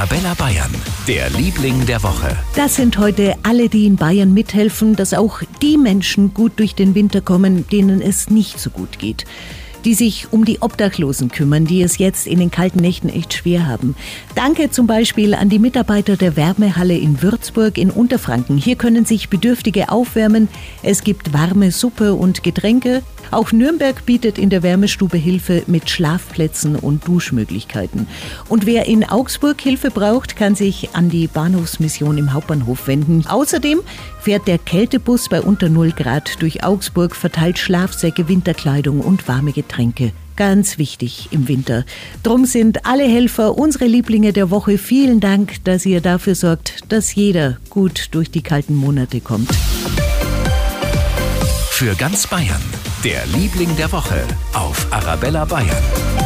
Arabella Bayern, der Liebling der Woche. Das sind heute alle, die in Bayern mithelfen, dass auch die Menschen gut durch den Winter kommen, denen es nicht so gut geht die sich um die Obdachlosen kümmern, die es jetzt in den kalten Nächten echt schwer haben. Danke zum Beispiel an die Mitarbeiter der Wärmehalle in Würzburg in Unterfranken. Hier können sich Bedürftige aufwärmen. Es gibt warme Suppe und Getränke. Auch Nürnberg bietet in der Wärmestube Hilfe mit Schlafplätzen und Duschmöglichkeiten. Und wer in Augsburg Hilfe braucht, kann sich an die Bahnhofsmission im Hauptbahnhof wenden. Außerdem fährt der Kältebus bei unter 0 Grad durch Augsburg, verteilt Schlafsäcke, Winterkleidung und warme Getränke. Ganz wichtig im Winter. Drum sind alle Helfer unsere Lieblinge der Woche. Vielen Dank, dass ihr dafür sorgt, dass jeder gut durch die kalten Monate kommt. Für ganz Bayern, der Liebling der Woche auf Arabella Bayern.